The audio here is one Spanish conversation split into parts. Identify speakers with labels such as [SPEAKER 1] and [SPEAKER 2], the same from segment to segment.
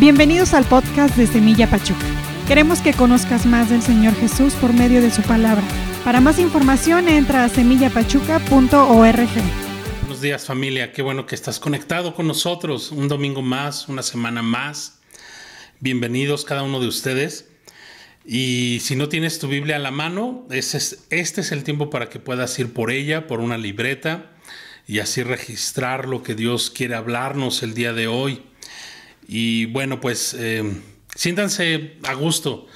[SPEAKER 1] Bienvenidos al podcast de Semilla Pachuca. Queremos que conozcas más del Señor Jesús por medio de su palabra. Para más información entra a semillapachuca.org.
[SPEAKER 2] Buenos días familia, qué bueno que estás conectado con nosotros un domingo más, una semana más. Bienvenidos cada uno de ustedes. Y si no tienes tu Biblia a la mano, este es, este es el tiempo para que puedas ir por ella, por una libreta, y así registrar lo que Dios quiere hablarnos el día de hoy. Y bueno, pues eh, siéntanse a gusto.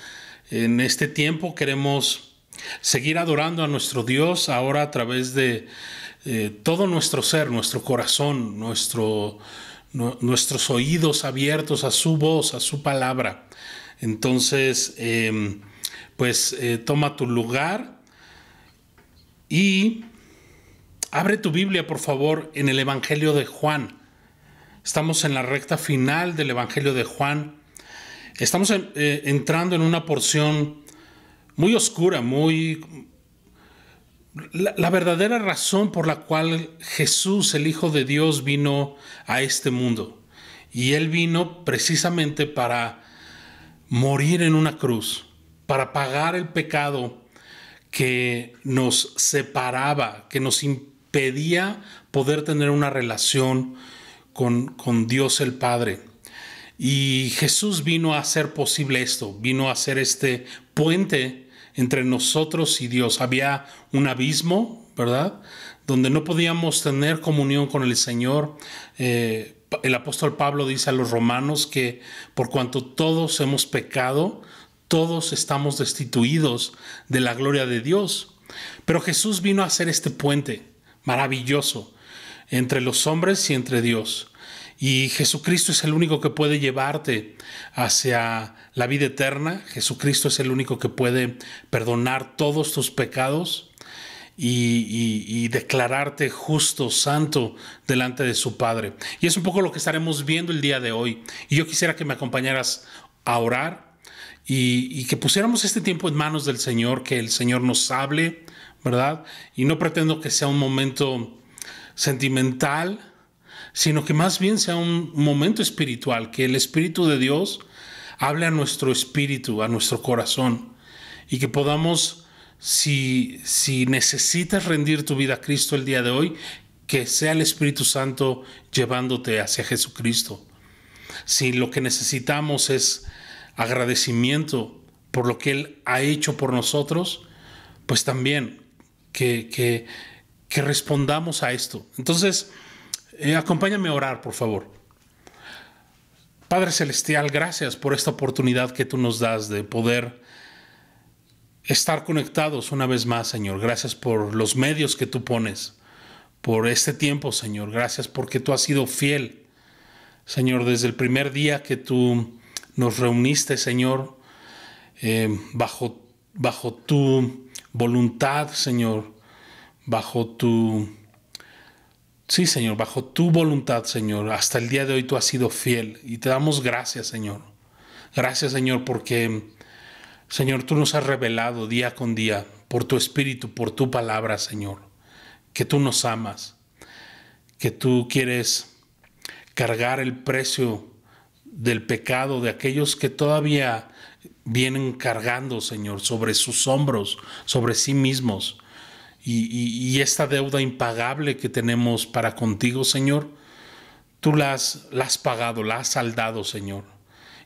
[SPEAKER 2] En este tiempo queremos seguir adorando a nuestro Dios ahora a través de eh, todo nuestro ser, nuestro corazón, nuestro, nuestros oídos abiertos a su voz, a su palabra. Entonces, em, pues eh, toma tu lugar y abre tu Biblia, por favor, en el Evangelio de Juan. Estamos en la recta final del Evangelio de Juan. Estamos eh, entrando en una porción muy oscura, muy... La, verdadera razón por la cual Jesús, el Hijo de Dios, vino a este mundo. Y Él vino precisamente para morir en una cruz, para pagar el pecado que nos separaba, que nos impedía poder tener una relación con, Dios el Padre. Y Jesús vino a hacer posible esto, vino a hacer este puente entre nosotros y Dios. Había un abismo, ¿verdad? Donde no podíamos tener comunión con el Señor. Eh, el apóstol Pablo dice a los romanos que por cuanto todos hemos pecado, todos estamos destituidos de la gloria de Dios. Pero Jesús vino a hacer este puente maravilloso entre los hombres y entre Dios. Y Jesucristo es el único que puede llevarte hacia la vida eterna. Jesucristo es el único que puede perdonar todos tus pecados y, declararte justo, santo delante de su Padre. Y es un poco lo que estaremos viendo el día de hoy. Y yo quisiera que me acompañaras a orar y, que pusiéramos este tiempo en manos del Señor, que el Señor nos hable, ¿verdad? Y no pretendo que sea un momento sentimental, sino que más bien sea un momento espiritual, que el Espíritu de Dios hable a nuestro espíritu, a nuestro corazón, y que podamos, si, si necesitas rendir tu vida a Cristo el día de hoy, que sea el Espíritu Santo llevándote hacia Jesucristo. Si lo que necesitamos es agradecimiento por lo que Él ha hecho por nosotros, pues también que, que que respondamos a esto. Entonces, eh, acompáñame a orar, por favor. Padre Celestial, gracias por esta oportunidad que tú nos das de poder estar conectados una vez más, Señor. Gracias por los medios que tú pones, por este tiempo, Señor. Gracias porque tú has sido fiel, Señor, desde el primer día que tú nos reuniste, Señor, eh, bajo, bajo tu voluntad, Señor bajo tu... Sí, Señor, bajo tu voluntad, Señor. Hasta el día de hoy tú has sido fiel y te damos gracias, Señor. Gracias, Señor, porque, Señor, tú nos has revelado día con día por tu espíritu, por tu palabra, Señor, que tú nos amas, que tú quieres cargar el precio del pecado de aquellos que todavía vienen cargando, Señor, sobre sus hombros, sobre sí mismos y, esta deuda impagable que tenemos para contigo, Señor, tú la has, la has pagado, la has saldado, Señor.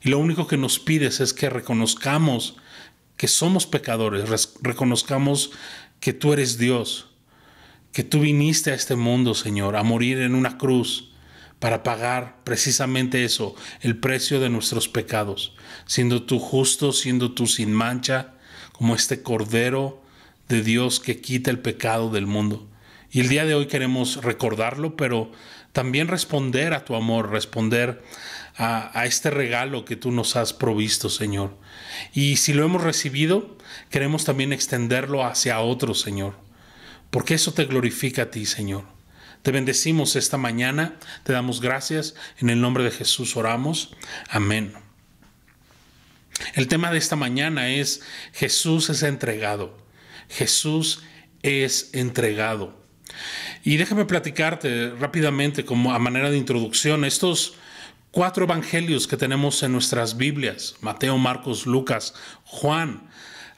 [SPEAKER 2] Y lo único que nos pides es que reconozcamos que somos pecadores, reconozcamos que tú eres Dios, que tú viniste a este mundo, Señor, a morir en una cruz para pagar precisamente eso, el precio de nuestros pecados, siendo tú justo, siendo tú sin mancha, como este cordero de Dios que quita el pecado del mundo. Y el día de hoy queremos recordarlo, pero también responder a tu amor, responder a, este regalo que tú nos has provisto, Señor. Y si lo hemos recibido, queremos también extenderlo hacia otros, Señor, porque eso te glorifica a ti, Señor. Te bendecimos esta mañana, te damos gracias, en el nombre de Jesús oramos. Amén. El tema de esta mañana es Jesús es entregado. Jesús es entregado. Y déjame platicarte rápidamente como a manera de introducción, estos cuatro evangelios que tenemos en nuestras Biblias, Mateo, Marcos, Lucas, Juan,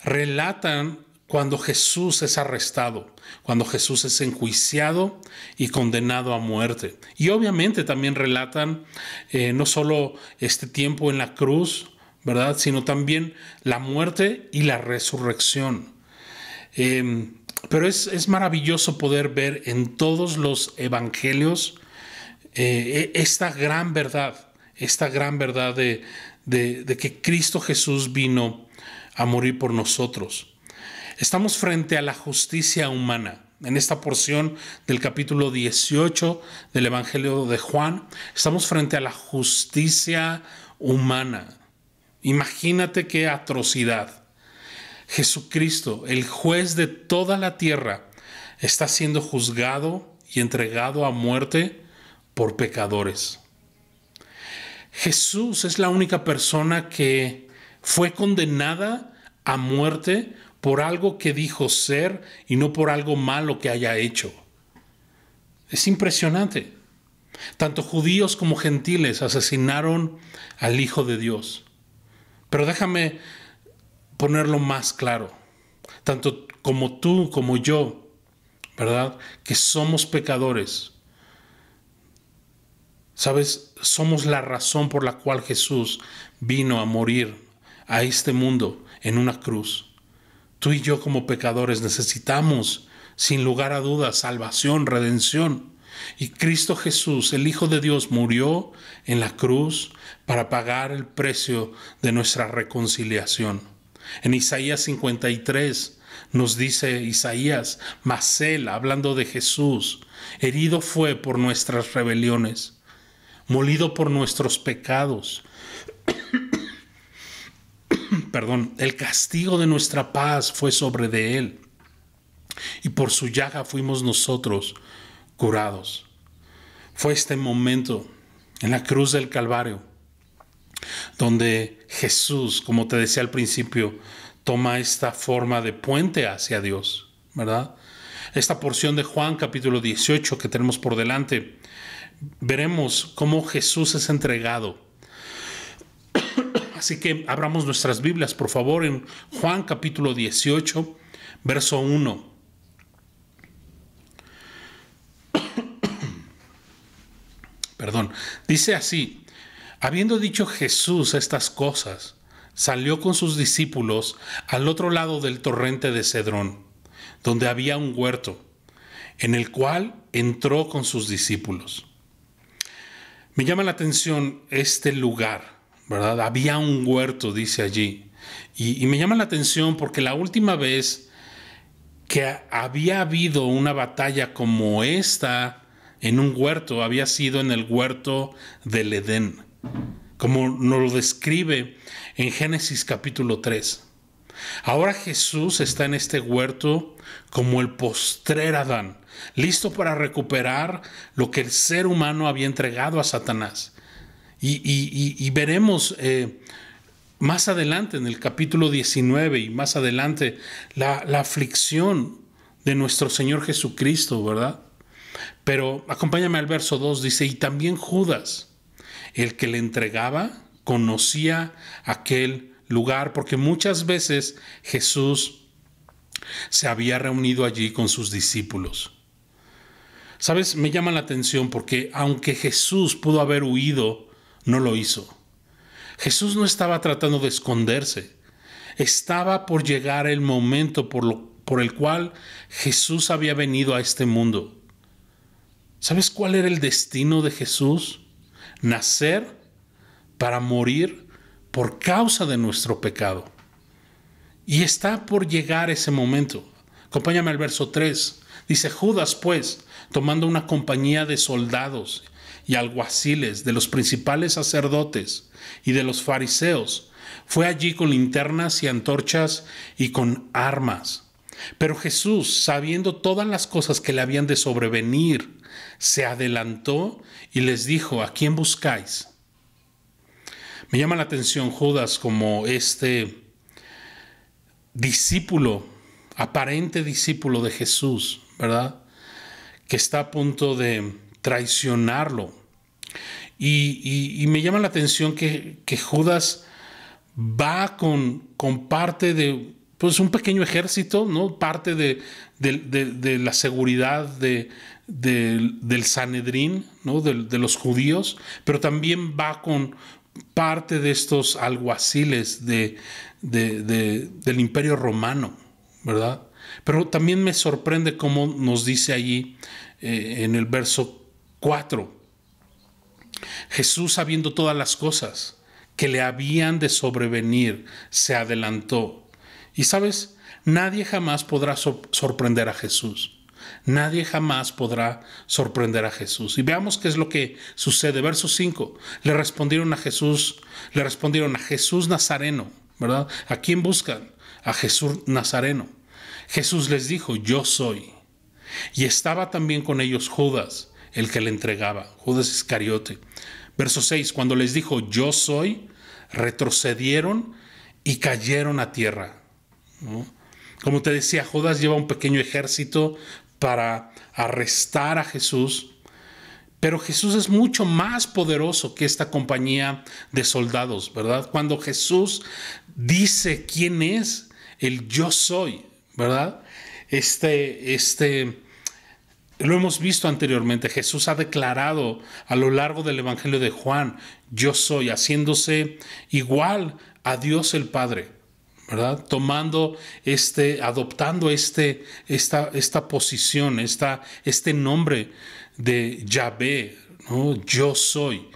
[SPEAKER 2] relatan cuando Jesús es arrestado, cuando Jesús es enjuiciado y condenado a muerte. Y obviamente también relatan eh, no solo este tiempo en la cruz, ¿verdad? Sino también la muerte y la resurrección. Em, pero es, maravilloso poder ver en todos los evangelios eh, e, esta gran verdad, esta gran verdad de, de que Cristo Jesús vino a morir por nosotros. Estamos frente a la justicia humana. En esta porción del capítulo 18 del Evangelio de Juan, estamos frente a la justicia humana. Imagínate qué atrocidad. Jesucristo, el juez de toda la tierra, está siendo juzgado y entregado a muerte por pecadores. Jesús es la única persona que fue condenada a muerte por algo que dijo ser y no por algo malo que haya hecho. Es impresionante. Tanto judíos como gentiles asesinaron al Hijo de Dios. Pero déjame ponerlo más claro. Tanto como tú como yo, ¿verdad? Que somos pecadores. Sabes, somos la razón por la cual Jesús vino a morir a este mundo en una cruz. Tú y yo como pecadores necesitamos, sin lugar a dudas, salvación, redención. Y Cristo Jesús, el Hijo de Dios, murió en la cruz para pagar el precio de nuestra reconciliación. En Isaías 53 nos dice Isaías, mas él, hablando de Jesús, herido fue por nuestras rebeliones, molido por nuestros pecados perdón, el castigo de nuestra paz fue sobre de él. Y por su llaga fuimos nosotros curados. Fue este momento en la cruz del Calvario donde Jesús, como te decía al principio, toma esta forma de puente hacia Dios, ¿verdad? Esta porción de Juan capítulo 18 que tenemos por delante, veremos cómo Jesús es entregado Así que abramos nuestras Biblias, por favor, en Juan capítulo 18, verso 1. Perdón, dice así, habiendo dicho Jesús estas cosas, salió con sus discípulos al otro lado del torrente de Cedrón, donde había un huerto, en el cual entró con sus discípulos. Me llama la atención este lugar ¿verdad? Había un huerto, dice allí. Y, me llama la atención porque la última vez que había habido una batalla como esta en un huerto había sido en el huerto del Edén, como nos lo describe en Génesis capítulo 3. Ahora Jesús está en este huerto como el postrer Adán, listo para recuperar lo que el ser humano había entregado a Satanás. Y, veremos eh, más adelante en el capítulo 19 y más adelante la, la aflicción de nuestro Señor Jesucristo, ¿verdad? Pero acompáñame al verso 2, dice, y también Judas, el que le entregaba, conocía aquel lugar, porque muchas veces Jesús se había reunido allí con sus discípulos. Sabes, me llama la atención porque aunque Jesús pudo haber huido no lo hizo. Jesús no estaba tratando de esconderse. Estaba por llegar el momento por, lo, por el cual Jesús había venido a este mundo. ¿Sabes cuál era el destino de Jesús? Nacer para morir por causa de nuestro pecado. Y está por llegar ese momento. Acompáñame al verso 3. Dice Judas, pues, tomando una compañía de soldados y alguaciles, de los principales sacerdotes y de los fariseos. Fue allí con linternas y antorchas y con armas. Pero Jesús, sabiendo todas las cosas que le habían de sobrevenir, se adelantó y les dijo, ¿a quién buscáis? Me llama la atención Judas como este discípulo, aparente discípulo de Jesús, ¿verdad? Que está a punto de traicionarlo. Y, me llama la atención que, Judas va con, con, parte de pues, un pequeño ejército, ¿no? parte de, la seguridad de, del Sanedrín, ¿no? de, los judíos, pero también va con parte de estos alguaciles de, del imperio romano, ¿verdad? Pero también me sorprende cómo nos dice allí eh, en el verso 4, Jesús sabiendo todas las cosas que le habían de sobrevenir, se adelantó. Y sabes, nadie jamás podrá sorprender a Jesús. Nadie jamás podrá sorprender a Jesús. Y veamos qué es lo que sucede. Verso 5. Le respondieron a Jesús, le respondieron a Jesús Nazareno, ¿verdad? ¿A quién buscan? A Jesús Nazareno. Jesús les dijo, yo soy. Y estaba también con ellos Judas, el que le entregaba, Judas Iscariote. Verso 6, cuando les dijo, yo soy, retrocedieron y cayeron a tierra. Como te decía, Judas lleva un pequeño ejército para arrestar a Jesús, pero Jesús es mucho más poderoso que esta compañía de soldados, ¿verdad? Cuando Jesús dice quién es el yo soy, ¿verdad? Este, este, lo hemos visto anteriormente, Jesús ha declarado a lo largo del Evangelio de Juan, yo soy, haciéndose igual a Dios el Padre. ¿Verdad? Tomando este, adoptando este, esta, esta posición, esta, este nombre de Yahvé, ¿no? Yo soy,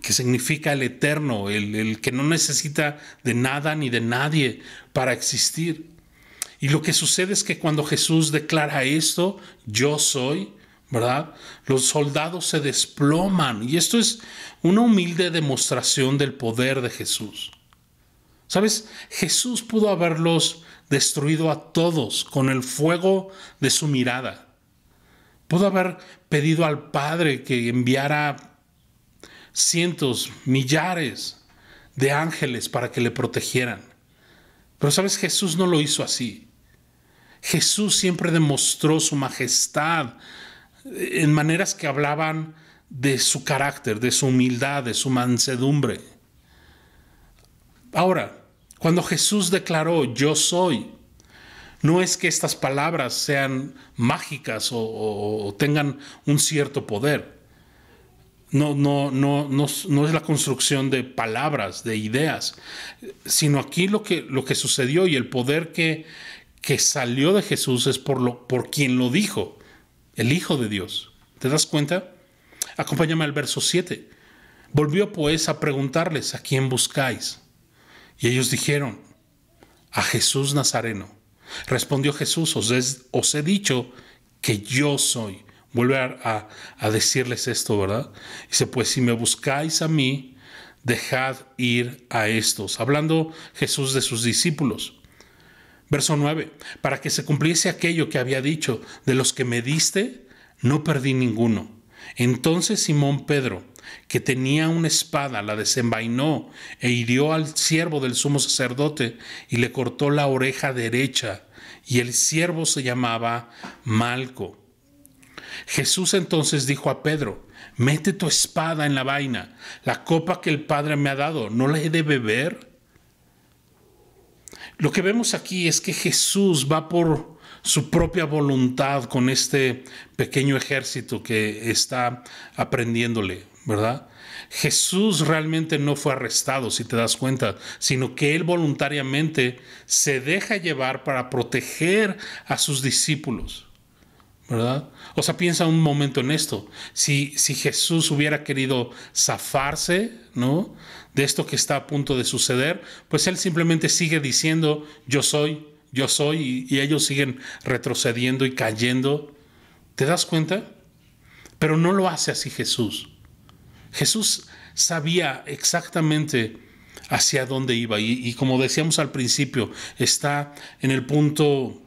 [SPEAKER 2] que significa el eterno, el, el que no necesita de nada ni de nadie para existir. Y lo que sucede es que cuando Jesús declara esto, yo soy, ¿verdad? Los soldados se desploman. Y esto es una humilde demostración del poder de Jesús. ¿Sabes? Jesús pudo haberlos destruido a todos con el fuego de su mirada. Pudo haber pedido al Padre que enviara cientos, millares de ángeles para que le protegieran. Pero sabes, Jesús no lo hizo así. Jesús siempre demostró su majestad en maneras que hablaban de su carácter, de su humildad, de su mansedumbre. Ahora, cuando Jesús declaró yo soy, no es que estas palabras sean mágicas o, tengan un cierto poder. No, no, no, no, no es la construcción de palabras, de ideas, sino aquí lo que, lo que sucedió y el poder que, que salió de Jesús es por, lo, por quien lo dijo, el Hijo de Dios. ¿Te das cuenta? Acompáñame al verso 7. Volvió pues a preguntarles a quién buscáis. Y ellos dijeron, a Jesús Nazareno. Respondió Jesús, os, he dicho que yo soy. Vuelve a, decirles esto, ¿verdad? Dice, pues si me buscáis a mí, dejad ir a estos. Hablando Jesús de sus discípulos. Verso 9, para que se cumpliese aquello que había dicho, de los que me diste, no perdí ninguno. Entonces Simón Pedro, que tenía una espada, la desenvainó e hirió al siervo del sumo sacerdote y le cortó la oreja derecha, y el siervo se llamaba Malco. Jesús entonces dijo a Pedro, mete tu espada en la vaina, la copa que el Padre me ha dado, ¿no la he de beber? Lo que vemos aquí es que Jesús va por su propia voluntad con este pequeño ejército que está aprendiéndole. ¿verdad? Jesús realmente no fue arrestado, si te das cuenta, sino que él voluntariamente se deja llevar para proteger a sus discípulos. ¿verdad? O sea, piensa un momento en esto. Si, si Jesús hubiera querido zafarse, ¿no? De esto que está a punto de suceder, pues él simplemente sigue diciendo, yo soy, yo soy, y, y ellos siguen retrocediendo y cayendo. ¿Te das cuenta? Pero no lo hace así Jesús. Jesús sabía exactamente hacia dónde iba y, como decíamos al principio, está en el punto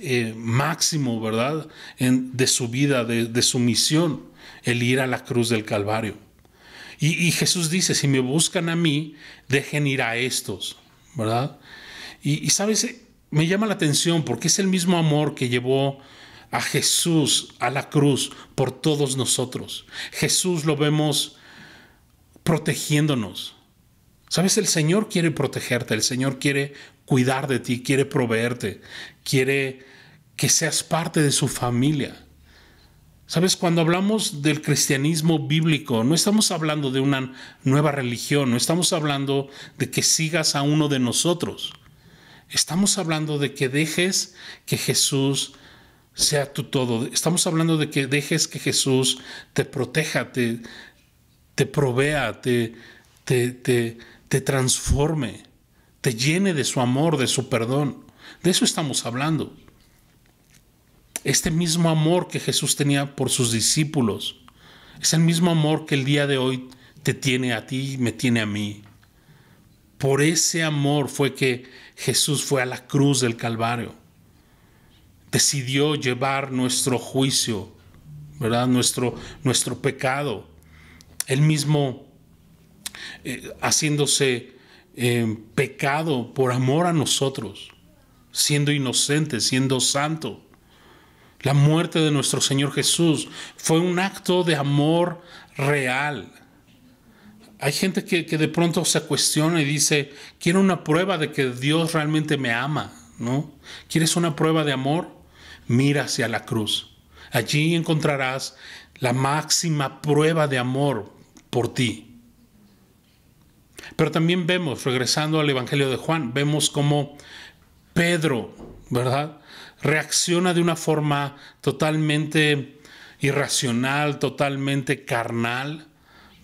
[SPEAKER 2] eh, máximo, ¿verdad?, de su vida, de, su misión, el ir a la cruz del Calvario. Y, Jesús dice, si me buscan a mí, dejen ir a estos, ¿verdad? Y, sabes, me llama la atención porque es el mismo amor que llevó a Jesús a la cruz por todos nosotros. Jesús lo vemos protegiéndonos. Sabes, el Señor quiere protegerte, el Señor quiere cuidar de ti, quiere proveerte, quiere que seas parte de su familia. Sabes, cuando hablamos del cristianismo bíblico, no estamos hablando de una nueva religión, no estamos hablando de que sigas a uno de nosotros. Estamos hablando de que dejes que Jesús sea tu todo. Estamos hablando de que dejes que Jesús te proteja, te, te provea, te, te, te, te transforme, te llene de su amor, de su perdón. De eso estamos hablando. Este mismo amor que Jesús tenía por sus discípulos es el mismo amor que el día de hoy te tiene a ti y me tiene a mí. Por ese amor fue que Jesús fue a la cruz del Calvario. Decidió llevar nuestro juicio, ¿verdad? Nuestro, nuestro pecado. Él mismo eh, haciéndose eh, pecado por amor a nosotros, siendo inocente, siendo santo. La muerte de nuestro Señor Jesús fue un acto de amor real. Hay gente que, que, de pronto se cuestiona y dice, quiero una prueba de que Dios realmente me ama, ¿no? ¿Quieres una prueba de amor? Mira hacia la cruz. Allí encontrarás la máxima prueba de amor por ti. Pero también vemos, regresando al Evangelio de Juan, vemos cómo Pedro, ¿verdad? Reacciona de una forma totalmente irracional, totalmente carnal,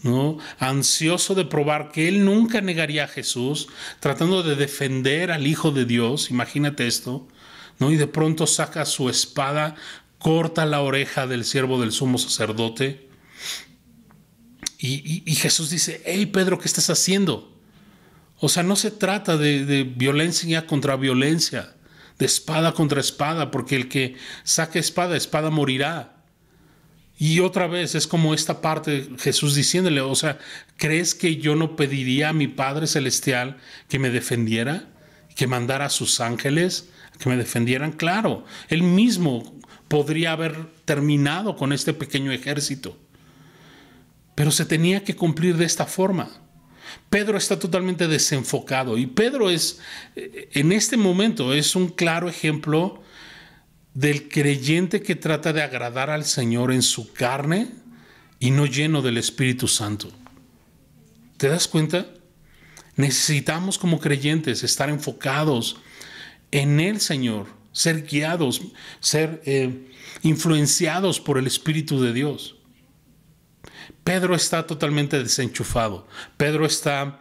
[SPEAKER 2] ¿no? Ansioso de probar que él nunca negaría a Jesús, tratando de defender al Hijo de Dios, imagínate esto, ¿no? Y de pronto saca su espada, corta la oreja del siervo del sumo sacerdote, y, Jesús dice, hey Pedro, ¿qué estás haciendo? O sea, no se trata de, de, violencia contra violencia, de espada contra espada, porque el que saque espada, espada morirá. Y otra vez es como esta parte Jesús diciéndole, o sea, ¿crees que yo no pediría a mi Padre Celestial que me defendiera? Que mandara a sus ángeles que me defendieran? Claro, él mismo podría haber terminado con este pequeño ejército pero se tenía que cumplir de esta forma. Pedro está totalmente desenfocado y Pedro es, eh, en este momento, es un claro ejemplo del creyente que trata de agradar al Señor en su carne y no lleno del Espíritu Santo. ¿Te das cuenta? Necesitamos como creyentes estar enfocados en el Señor, ser guiados, ser eh, influenciados por el Espíritu de Dios. Pedro está totalmente desenchufado. Pedro está...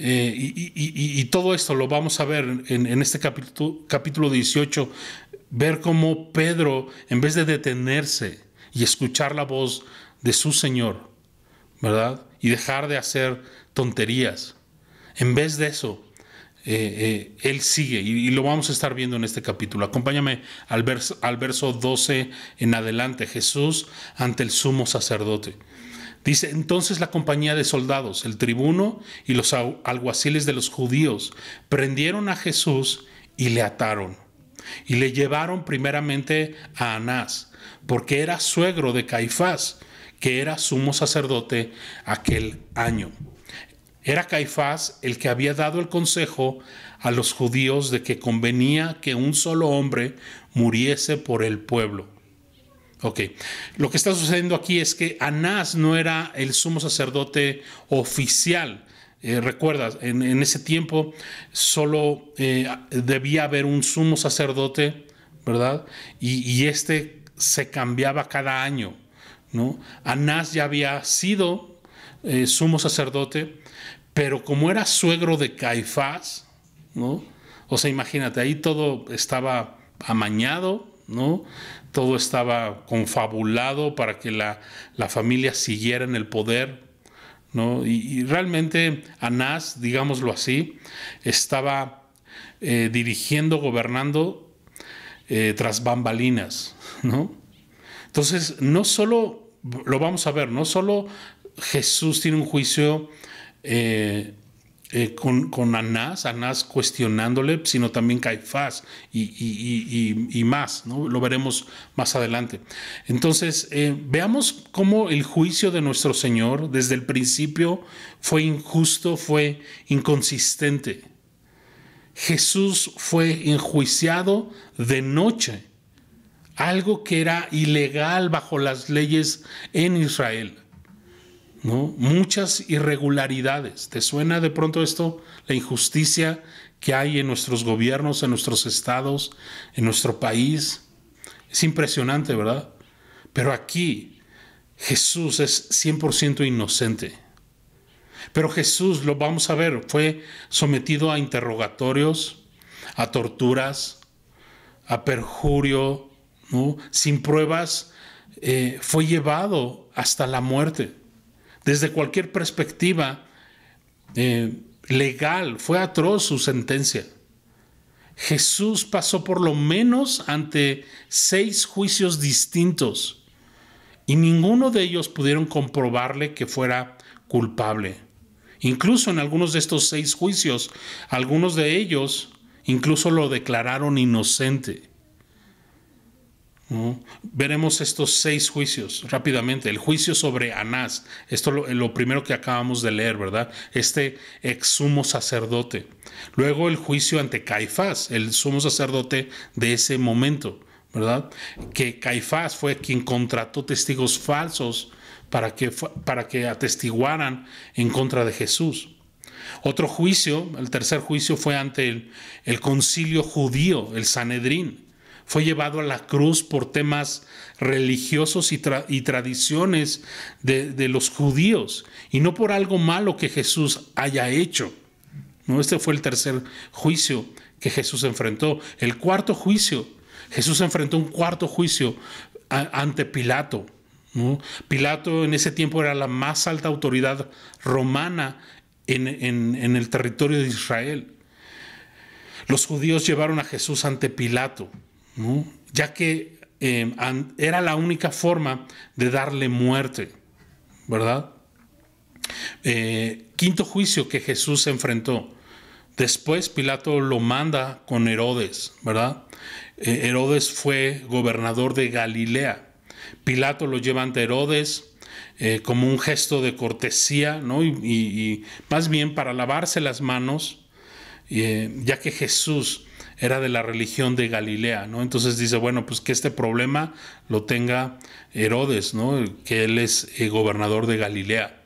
[SPEAKER 2] Eh, y, todo esto lo vamos a ver en, este capítulo, capítulo 18, ver cómo Pedro, en vez de detenerse y escuchar la voz de su Señor, ¿verdad? Y dejar de hacer tonterías, en vez de eso, eh, eh, él sigue y, lo vamos a estar viendo en este capítulo. Acompáñame al verso, al verso 12 en adelante, Jesús ante el sumo sacerdote. Dice, entonces la compañía de soldados, el tribuno y los alguaciles de los judíos prendieron a Jesús y le ataron. Y le llevaron primeramente a Anás, porque era suegro de Caifás, que era sumo sacerdote aquel año. Era Caifás el que había dado el consejo a los judíos de que convenía que un solo hombre muriese por el pueblo. Lo que está sucediendo aquí es que Anás no era el sumo sacerdote oficial. Eh, recuerdas, en, ese tiempo solo eh, debía haber un sumo sacerdote, ¿verdad? Y, este se cambiaba cada año, ¿no? Anás ya había sido eh, sumo sacerdote, pero como era suegro de Caifás, ¿no? O sea, imagínate, ahí todo estaba amañado, ¿no? todo estaba confabulado para que la, familia siguiera en el poder. Y, realmente Anás, digámoslo así, estaba eh, dirigiendo, gobernando eh, tras bambalinas. ¿no? Entonces, no solo, lo vamos a ver, no solo Jesús tiene un juicio eh, eh, con, con, Anás, Anás cuestionándole, sino también Caifás y, más, ¿no? lo veremos más adelante. Entonces, eh, veamos cómo el juicio de nuestro Señor desde el principio fue injusto, fue inconsistente. Jesús fue enjuiciado de noche, algo que era ilegal bajo las leyes en Israel. Muchas irregularidades. ¿Te suena de pronto esto? La injusticia que hay en nuestros gobiernos, en nuestros estados, en nuestro país. Es impresionante, ¿verdad? Pero aquí Jesús es 100% inocente. Pero Jesús, lo vamos a ver, fue sometido a interrogatorios, a torturas, a perjurio, sin pruebas, eh, fue llevado hasta la muerte desde cualquier perspectiva eh, legal. Fue atroz su sentencia. Jesús pasó por lo menos ante seis juicios distintos y ninguno de ellos pudieron comprobarle que fuera culpable. Incluso en algunos de estos seis juicios, algunos de ellos incluso lo declararon inocente. Veremos estos seis juicios rápidamente. El juicio sobre Anás, esto es lo, primero que acabamos de leer, ¿verdad? Este ex sumo sacerdote. Luego el juicio ante Caifás, el sumo sacerdote de ese momento, ¿verdad? Que Caifás fue quien contrató testigos falsos para que, para que atestiguaran en contra de Jesús. Otro juicio, el tercer juicio fue ante el, el concilio judío, el Sanedrín fue llevado a la cruz por temas religiosos y, tradiciones de, los judíos y no por algo malo que Jesús haya hecho. ¿no? Este fue el tercer juicio que Jesús enfrentó. El cuarto juicio, Jesús enfrentó un cuarto juicio ante Pilato. Pilato en ese tiempo era la más alta autoridad romana en, en el territorio de Israel. Los judíos llevaron a Jesús ante Pilato ya que eh, era la única forma de darle muerte, ¿verdad? Eh, quinto juicio que Jesús enfrentó. Después Pilato lo manda con Herodes, ¿verdad? Eh, Herodes fue gobernador de Galilea. Pilato lo lleva ante Herodes como un gesto de cortesía, ¿no? Y, más bien para lavarse las manos, ya que Jesús era de la religión de Galilea, ¿no? Entonces dice, bueno, pues que este problema lo tenga Herodes, ¿no? Que él es eh, gobernador de Galilea.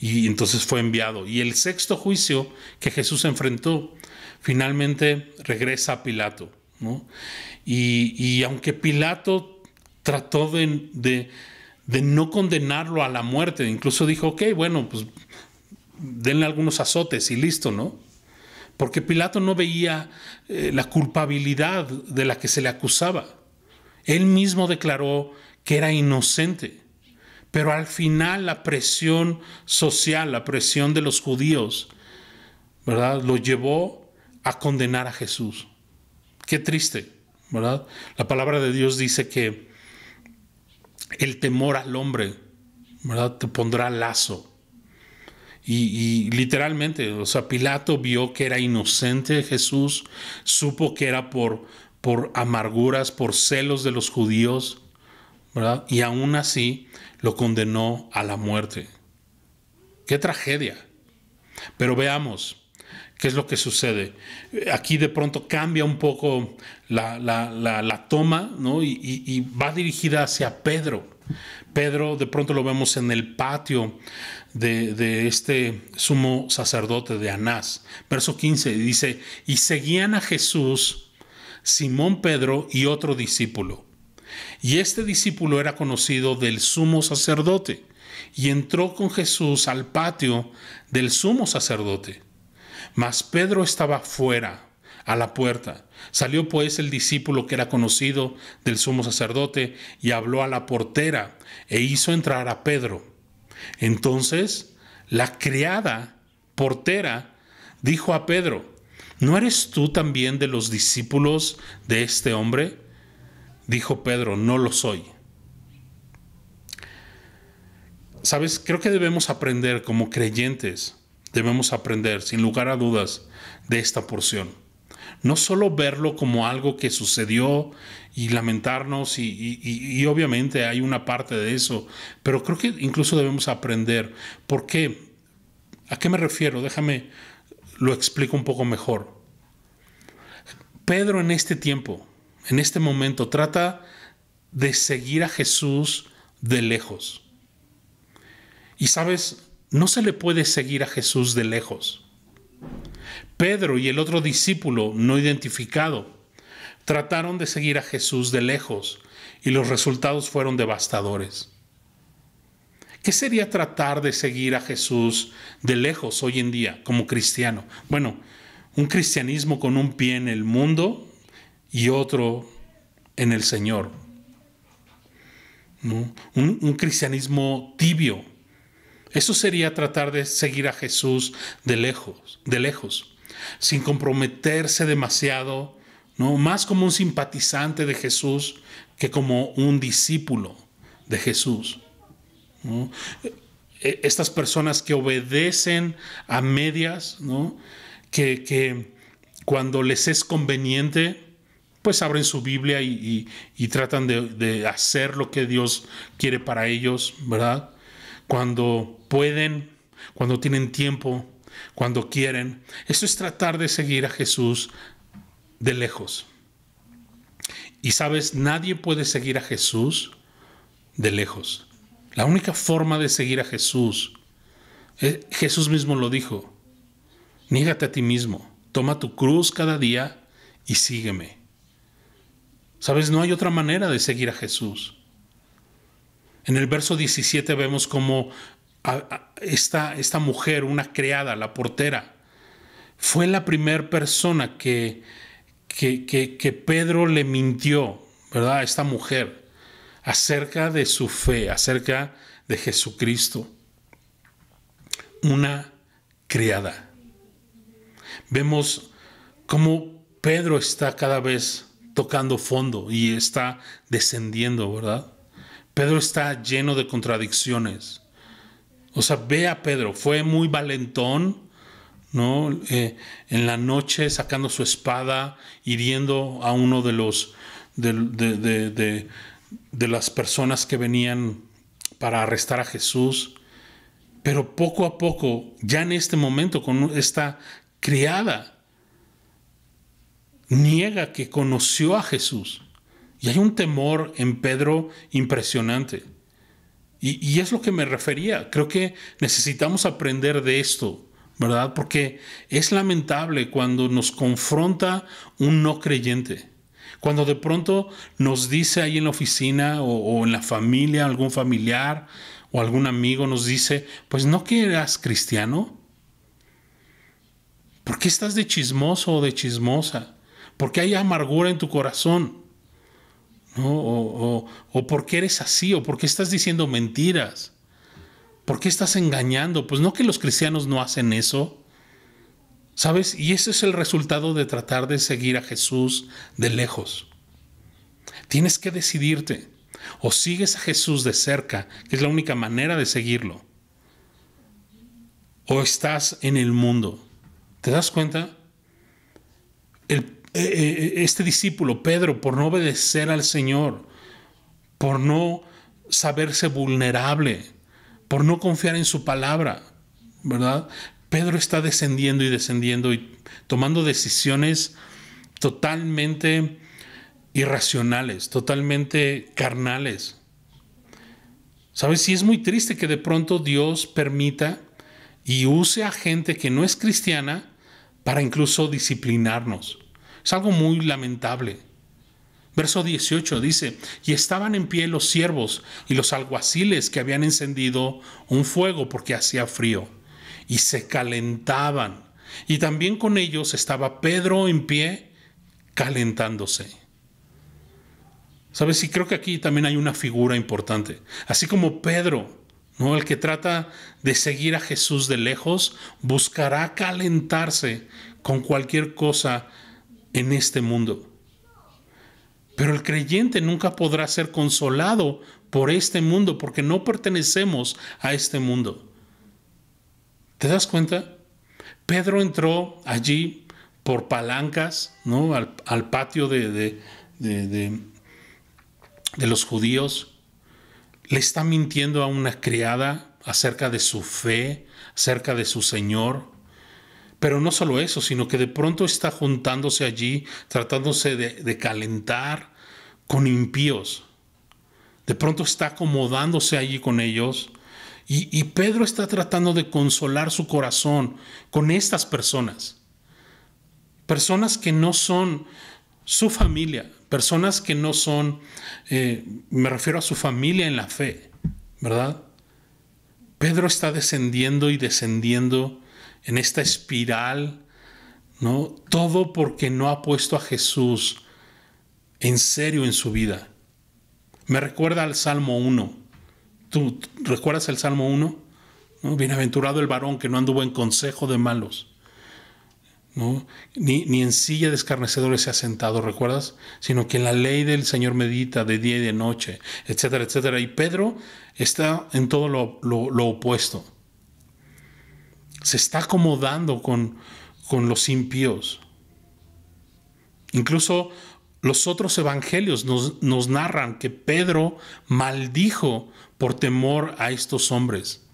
[SPEAKER 2] Y entonces fue enviado. Y el sexto juicio que Jesús enfrentó, finalmente regresa a Pilato, ¿no? Y, aunque Pilato trató de, de, de no condenarlo a la muerte, incluso dijo, ok, bueno, pues denle algunos azotes y listo, ¿no? Porque Pilato no veía eh, la culpabilidad de la que se le acusaba. Él mismo declaró que era inocente, pero al final la presión social, la presión de los judíos, ¿verdad? Lo llevó a condenar a Jesús. Qué triste, ¿verdad? La palabra de Dios dice que el temor al hombre, ¿verdad? Te pondrá lazo y, literalmente, o sea, Pilato vio que era inocente Jesús, supo que era por, por amarguras, por celos de los judíos, ¿verdad? Y aún así lo condenó a la muerte. Qué tragedia. Pero veamos qué es lo que sucede. Aquí de pronto cambia un poco la, toma, ¿no? Y va dirigida hacia Pedro. Pedro de pronto lo vemos en el patio de, este sumo sacerdote de Anás. Verso 15 dice, y seguían a Jesús Simón Pedro y otro discípulo. Y este discípulo era conocido del sumo sacerdote y entró con Jesús al patio del sumo sacerdote. Mas Pedro estaba fuera, a la puerta. Salió pues el discípulo que era conocido del sumo sacerdote y habló a la portera e hizo entrar a Pedro. Entonces la criada portera dijo a Pedro, ¿no eres tú también de los discípulos de este hombre? Dijo Pedro, no lo soy. Sabes, creo que debemos aprender como creyentes debemos aprender, sin lugar a dudas, de esta porción. No solo verlo como algo que sucedió y lamentarnos, y, obviamente hay una parte de eso, pero creo que incluso debemos aprender. ¿Por qué? ¿A qué me refiero? Déjame, lo explico un poco mejor. Pedro en este tiempo, en este momento, trata de seguir a Jesús de lejos. Y sabes, no se le puede seguir a Jesús de lejos. Pedro y el otro discípulo no identificado trataron de seguir a Jesús de lejos y los resultados fueron devastadores. ¿Qué sería tratar de seguir a Jesús de lejos hoy en día como cristiano? Bueno, un cristianismo con un pie en el mundo y otro en el Señor. Un, un cristianismo tibio, eso sería tratar de seguir a Jesús de lejos, de lejos, sin comprometerse demasiado, no más como un simpatizante de Jesús que como un discípulo de Jesús. E, estas personas que obedecen a medias, ¿no? que, cuando les es conveniente, pues abren su Biblia y, tratan de, de, hacer lo que Dios quiere para ellos, ¿verdad? Cuando pueden, cuando tienen tiempo, cuando quieren. Eso es tratar de seguir a Jesús de lejos. Y sabes, nadie puede seguir a Jesús de lejos. La única forma de seguir a Jesús, eh, Jesús mismo lo dijo, niégate a ti mismo, toma tu cruz cada día y sígueme. Sabes, no hay otra manera de seguir a Jesús. En el verso 17 vemos esta, esta mujer, una criada, la portera, fue la primera persona que, que, que, Pedro le mintió, ¿verdad? A esta mujer acerca de su fe, acerca de Jesucristo. Una criada. Vemos cómo Pedro está cada vez tocando fondo y está descendiendo, ¿verdad? Pedro está lleno de contradicciones. O sea, ve a Pedro, fue muy valentón, ¿no? Eh, en la noche sacando su espada, hiriendo a uno de los de, de, las personas que venían para arrestar a Jesús. Pero poco a poco, ya en este momento, con esta criada, niega que conoció a Jesús. Y hay un temor en Pedro impresionante. Y, es lo que me refería. Creo que necesitamos aprender de esto, ¿verdad? Porque es lamentable cuando nos confronta un no creyente. Cuando de pronto nos dice ahí en la oficina o, en la familia, algún familiar o algún amigo nos dice, pues no que eras cristiano. ¿Por qué estás de chismoso o de chismosa? ¿Por qué hay amargura en tu corazón? O, o, por qué eres así, o por qué estás diciendo mentiras, por qué estás engañando. Pues no que los cristianos no hacen eso, ¿sabes? Y ese es el resultado de tratar de seguir a Jesús de lejos. Tienes que decidirte, o sigues a Jesús de cerca, que es la única manera de seguirlo, o estás en el mundo. ¿Te das cuenta? El este discípulo, Pedro, por no obedecer al Señor, por no saberse vulnerable, por no confiar en su palabra, ¿verdad? Pedro está descendiendo y descendiendo y tomando decisiones totalmente irracionales, totalmente carnales. ¿Sabes? Si es muy triste que de pronto Dios permita y use a gente que no es cristiana para incluso disciplinarnos. Es algo muy lamentable. Verso 18 dice, y estaban en pie los siervos y los alguaciles que habían encendido un fuego porque hacía frío, y se calentaban. Y también con ellos estaba Pedro en pie calentándose. ¿Sabes? Y creo que aquí también hay una figura importante. Así como Pedro, ¿no? el que trata de seguir a Jesús de lejos, buscará calentarse con cualquier cosa en este mundo. Pero el creyente nunca podrá ser consolado por este mundo porque no pertenecemos a este mundo. ¿Te das cuenta? Pedro entró allí por palancas, ¿no? Al, patio de, de, de, de los judíos. Le está mintiendo a una criada acerca de su fe, acerca de su Señor. Pero no solo eso, sino que de pronto está juntándose allí, tratándose de, calentar con impíos. De pronto está acomodándose allí con ellos. Y, Pedro está tratando de consolar su corazón con estas personas. Personas que no son su familia, personas que no son, eh, me refiero a su familia en la fe, ¿verdad? Pedro está descendiendo y descendiendo en esta espiral, ¿no? Todo porque no ha puesto a Jesús en serio en su vida. Me recuerda al Salmo 1. ¿Tú recuerdas el Salmo 1? Bienaventurado el varón que no anduvo en consejo de malos. ¿no? Ni, ni, en silla de escarnecedores se ha sentado, ¿recuerdas? Sino que en la ley del Señor medita de día y de noche, etcétera, etcétera. Y Pedro está en todo lo, lo opuesto se está acomodando con, con los impíos. Incluso los otros evangelios nos, nos, narran que Pedro maldijo por temor a estos hombres.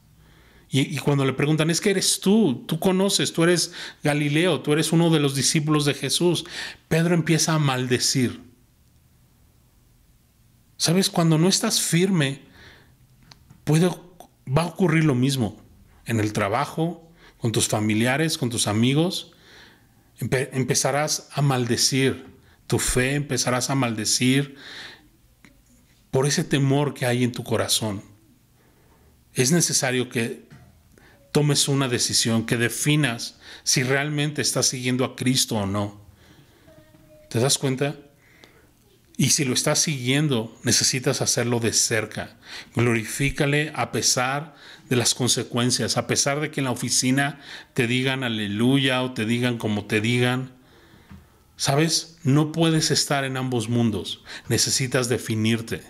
[SPEAKER 2] Y, cuando le preguntan, es que eres tú, tú conoces, tú eres Galileo, tú eres uno de los discípulos de Jesús, Pedro empieza a maldecir. ¿Sabes? Cuando no estás firme, puede, va a ocurrir lo mismo en el trabajo, con tus familiares, con tus amigos, empezarás a maldecir tu fe, empezarás a maldecir por ese temor que hay en tu corazón. Es necesario que tomes una decisión, que definas si realmente estás siguiendo a Cristo o no. ¿Te das cuenta? Y si lo estás siguiendo, necesitas hacerlo de cerca. Glorifícale a pesar de las consecuencias, a pesar de que en la oficina te digan aleluya o te digan como te digan. ¿Sabes? No puedes estar en ambos mundos. Necesitas definirte.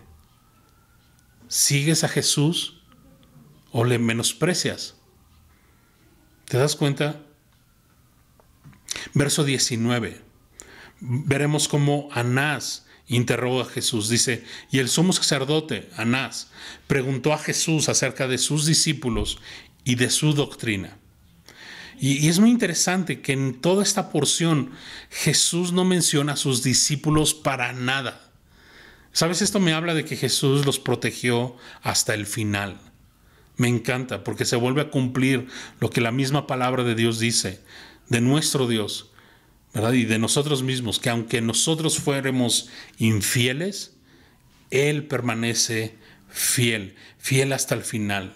[SPEAKER 2] ¿Sigues a Jesús o le menosprecias? ¿Te das cuenta? Verso 19. Veremos cómo Anás interroga a Jesús. Dice, y el sumo sacerdote, Anás, preguntó a Jesús acerca de sus discípulos y de su doctrina. Y, es muy interesante que en toda esta porción Jesús no menciona a sus discípulos para nada. ¿Sabes? Esto me habla de que Jesús los protegió hasta el final. Me encanta porque se vuelve a cumplir lo que la misma palabra de Dios dice, de nuestro Dios, y de nosotros mismos, que aunque nosotros fuéramos infieles, Él permanece fiel, fiel hasta el final.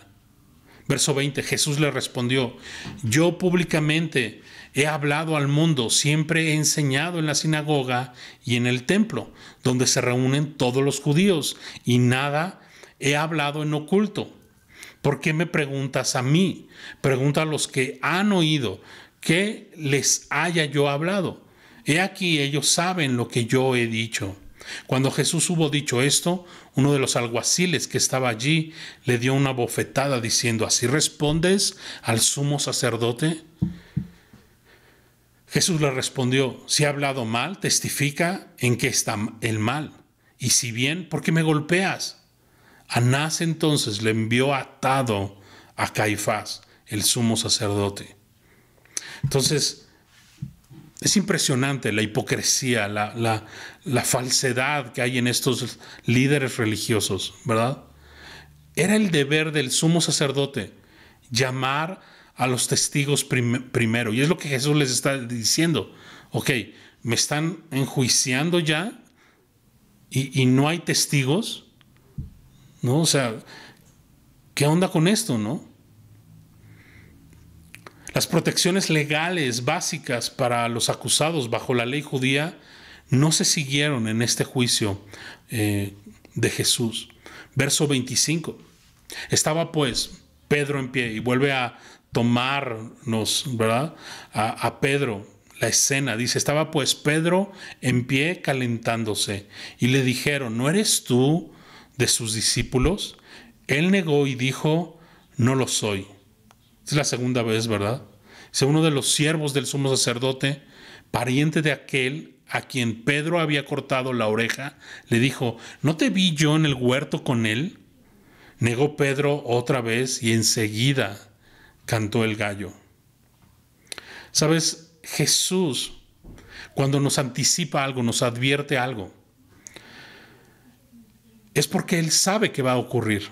[SPEAKER 2] Verso 20, Jesús le respondió, yo públicamente he hablado al mundo, siempre he enseñado en la sinagoga y en el templo, donde se reúnen todos los judíos, y nada he hablado en oculto. ¿Por qué me preguntas a mí? Pregunta a los que han oído que les haya yo hablado. He aquí ellos saben lo que yo he dicho. Cuando Jesús hubo dicho esto, uno de los alguaciles que estaba allí le dio una bofetada diciendo, ¿así respondes al sumo sacerdote? Jesús le respondió, si he hablado mal, testifica en que está el mal. Y si bien, ¿por qué me golpeas? Anás entonces le envió atado a Caifás, el sumo sacerdote. Entonces, es impresionante la hipocresía, la, falsedad que hay en estos líderes religiosos, ¿verdad? Era el deber del sumo sacerdote llamar a los testigos primero. Y es lo que Jesús les está diciendo. Ok, me están enjuiciando ya y, y no hay testigos. ¿No? O sea, ¿qué onda con esto, no? Las protecciones legales básicas para los acusados bajo la ley judía no se siguieron en este juicio eh, de Jesús. Verso 25. Estaba pues Pedro en pie y vuelve a tomarnos, ¿verdad? A, a Pedro la escena. Dice, estaba pues Pedro en pie calentándose y le dijeron, ¿no eres tú de sus discípulos? Él negó y dijo, no lo soy. Es la segunda vez, ¿verdad? Uno de los siervos del sumo sacerdote, pariente de aquel a quien Pedro había cortado la oreja, le dijo, ¿no te vi yo en el huerto con él? Negó Pedro otra vez y enseguida cantó el gallo. Sabes, Jesús, cuando nos anticipa algo, nos advierte algo, es porque Él sabe que va a ocurrir.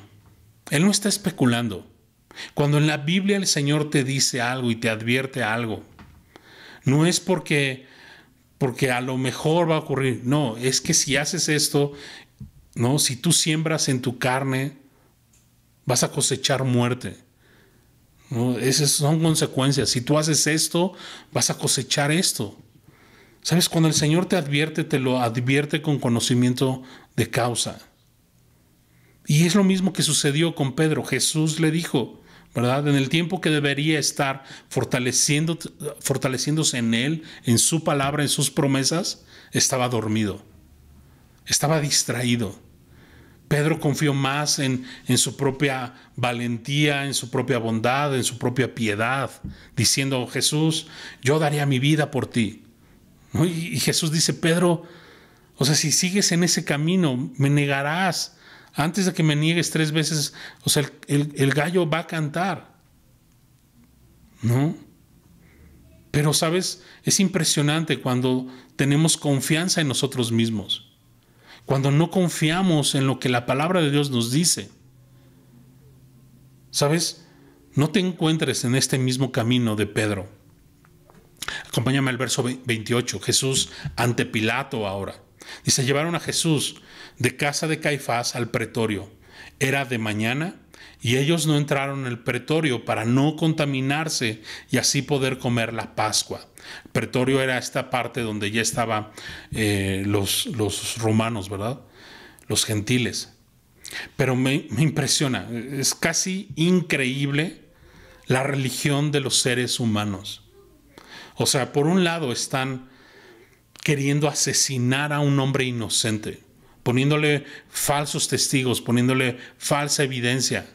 [SPEAKER 2] Él no está especulando. Cuando en la Biblia el Señor te dice algo y te advierte algo, no es porque porque a lo mejor va a ocurrir. No, es que si haces esto, no, si tú siembras en tu carne, vas a cosechar muerte. Esas son consecuencias. Si tú haces esto, vas a cosechar esto. ¿Sabes? Cuando el Señor te advierte, te lo advierte con conocimiento de causa. Y es lo mismo que sucedió con Pedro. Jesús le dijo, ¿verdad? En el tiempo que debería estar fortaleciendo, fortaleciéndose en Él, en su palabra, en sus promesas, estaba dormido, estaba distraído. Pedro confió más en, en, su propia valentía, en su propia bondad, en su propia piedad, diciendo, Jesús, yo daría mi vida por ti. Y, y Jesús dice, Pedro, o sea, si sigues en ese camino, me negarás antes de que me niegues tres veces, o sea, el, gallo va a cantar. ¿No? Pero, ¿sabes? Es impresionante cuando tenemos confianza en nosotros mismos. Cuando no confiamos en lo que la palabra de Dios nos dice. ¿Sabes? No te encuentres en este mismo camino de Pedro. Acompáñame al verso 28. Jesús ante Pilato ahora. Dice, llevaron a Jesús de casa de Caifás al pretorio. Era de mañana y ellos no entraron en el pretorio para no contaminarse y así poder comer la Pascua. El pretorio era esta parte donde ya estaban eh, los, los romanos, ¿verdad? Los gentiles. Pero me, me impresiona, es casi increíble la religión de los seres humanos. O sea, por un lado están queriendo asesinar a un hombre inocente, poniéndole falsos testigos, poniéndole falsa evidencia.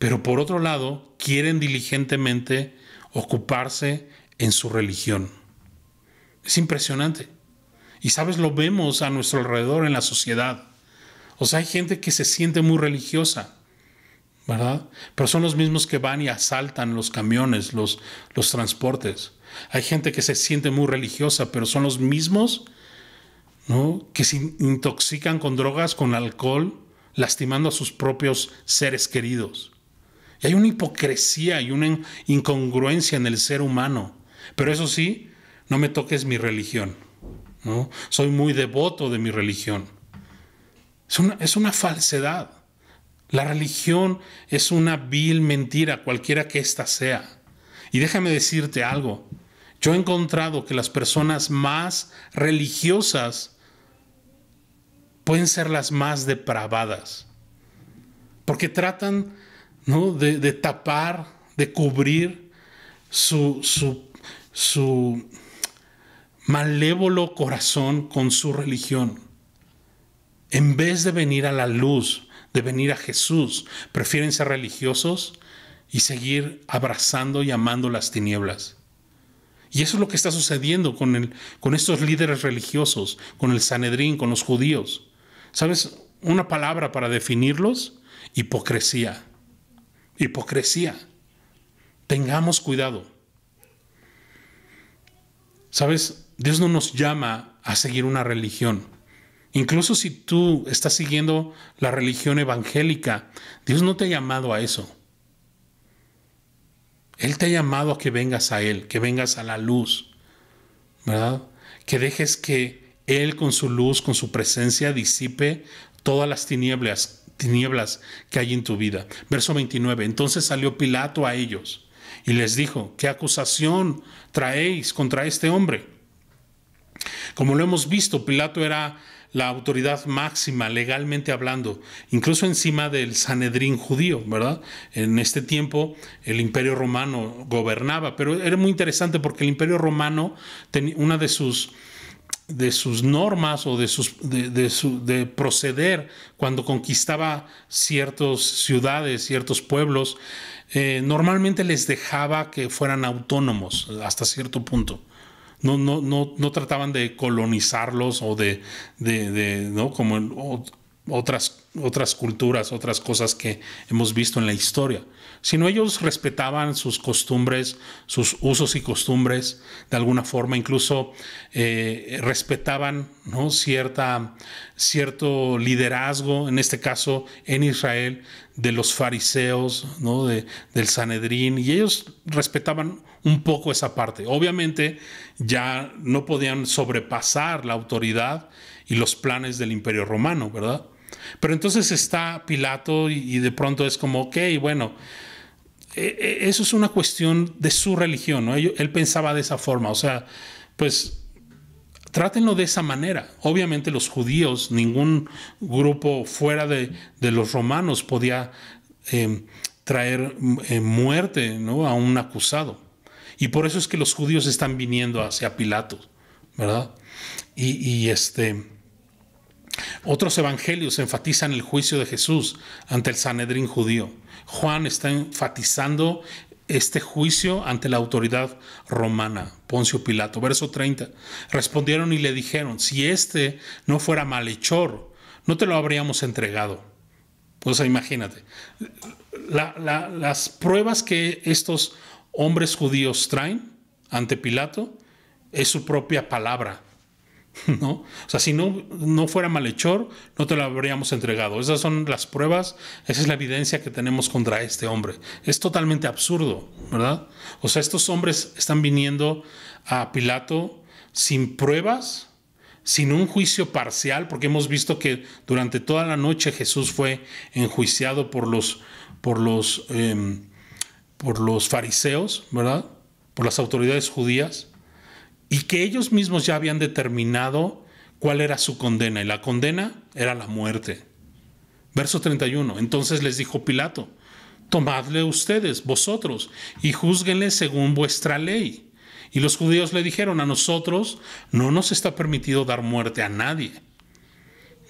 [SPEAKER 2] Pero por otro lado, quieren diligentemente ocuparse en su religión. Es impresionante. Y sabes, lo vemos a nuestro alrededor en la sociedad. O sea, hay gente que se siente muy religiosa, ¿verdad? Pero son los mismos que van y asaltan los camiones, los, los transportes. Hay gente que se siente muy religiosa, pero son los mismos que se intoxican con drogas, con alcohol, lastimando a sus propios seres queridos. Y hay una hipocresía y una incongruencia en el ser humano. Pero eso sí, no me toques mi religión. Soy muy devoto de mi religión. Es una, es una falsedad. La religión es una vil mentira, cualquiera que ésta sea. Y déjame decirte algo. Yo he encontrado que las personas más religiosas pueden ser las más depravadas, porque tratan de, tapar, de cubrir su, su, su malévolo corazón con su religión. En vez de venir a la luz, de venir a Jesús, prefieren ser religiosos y seguir abrazando y amando las tinieblas. Y eso es lo que está sucediendo con, el, con estos líderes religiosos, con el Sanedrín, con los judíos. ¿Sabes? Una palabra para definirlos, hipocresía. Hipocresía. Tengamos cuidado. ¿Sabes? Dios no nos llama a seguir una religión. Incluso si tú estás siguiendo la religión evangélica, Dios no te ha llamado a eso. Él te ha llamado a que vengas a Él, que vengas a la luz, ¿verdad? Que dejes que Él con su luz, con su presencia, disipe todas las tinieblas, tinieblas que hay en tu vida. Verso 29. Entonces salió Pilato a ellos y les dijo, ¿qué acusación traéis contra este hombre? Como lo hemos visto, Pilato era la autoridad máxima legalmente hablando, incluso encima del Sanedrín judío, ¿verdad? En este tiempo el imperio romano gobernaba, pero era muy interesante porque el imperio romano tenía una de sus de sus normas o de, sus, de, de proceder cuando conquistaba ciertas ciudades, ciertos pueblos, eh, normalmente les dejaba que fueran autónomos hasta cierto punto. No, no, no, no trataban de colonizarlos o de, de, ¿no? Como otras, otras culturas, otras cosas que hemos visto en la historia, sino ellos respetaban sus costumbres, sus usos y costumbres de alguna forma, incluso eh, respetaban ¿no? Cierta, cierto liderazgo, en este caso en Israel, de los fariseos, de, del Sanedrín, y ellos respetaban un poco esa parte. Obviamente ya no podían sobrepasar la autoridad y los planes del imperio romano, ¿verdad? Pero entonces está Pilato y, de pronto es como, ok, bueno, e, e, eso es una cuestión de su religión, ¿no? Él, pensaba de esa forma, o sea, pues trátenlo de esa manera. Obviamente los judíos, ningún grupo fuera de, los romanos podía em, traer eh, muerte ¿no? a un acusado. Y por eso es que los judíos están viniendo hacia Pilato, ¿verdad? Y este, otros evangelios enfatizan el juicio de Jesús ante el Sanedrín judío. Juan está enfatizando este juicio ante la autoridad romana, Poncio Pilato. Verso 30. Respondieron y le dijeron, si este no fuera malhechor, no te lo habríamos entregado. Pues imagínate, las pruebas que estos hombres judíos traen ante Pilato es su propia palabra. ¿no? O sea, si no, no fuera malhechor, no te lo habríamos entregado. Esas son las pruebas, esa es la evidencia que tenemos contra este hombre. Es totalmente absurdo, ¿verdad? O sea, estos hombres están viniendo a Pilato sin pruebas, sin un juicio parcial, porque hemos visto que durante toda la noche Jesús fue enjuiciado por los, por los, em, por los fariseos, ¿verdad? Por las autoridades judías y que ellos mismos ya habían determinado cuál era su condena, y la condena era la muerte. Verso 31. Entonces les dijo Pilato, tomadle ustedes, vosotros, y juzguenle según vuestra ley. Y los judíos le dijeron, a nosotros no nos está permitido dar muerte a nadie.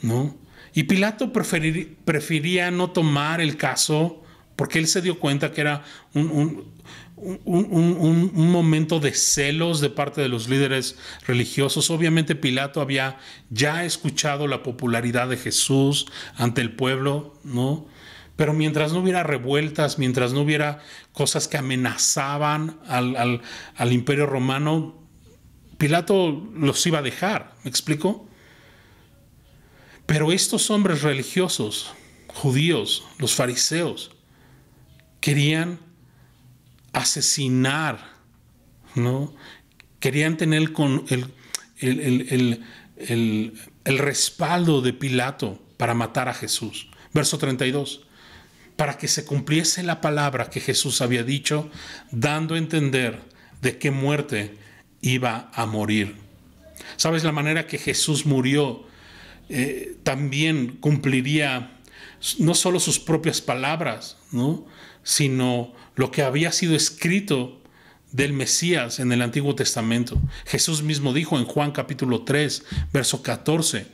[SPEAKER 2] ¿No? Y Pilato prefería no tomar el caso porque él se dio cuenta que era un, momento de celos de parte de los líderes religiosos. Obviamente Pilato había ya escuchado la popularidad de Jesús ante el pueblo, ¿no? Pero mientras no hubiera revueltas, mientras no hubiera cosas que amenazaban al, al imperio romano, Pilato los iba a dejar, ¿me explico? Pero estos hombres religiosos, judíos, los fariseos, querían asesinar, ¿no? Querían tener con el, el, respaldo de Pilato para matar a Jesús. Verso 32. Para que se cumpliese la palabra que Jesús había dicho, dando a entender de qué muerte iba a morir. ¿Sabes la manera que Jesús murió? Eh, también cumpliría no solo sus propias palabras, ¿no? sino lo que había sido escrito del Mesías en el Antiguo Testamento. Jesús mismo dijo en Juan capítulo 3, verso 14,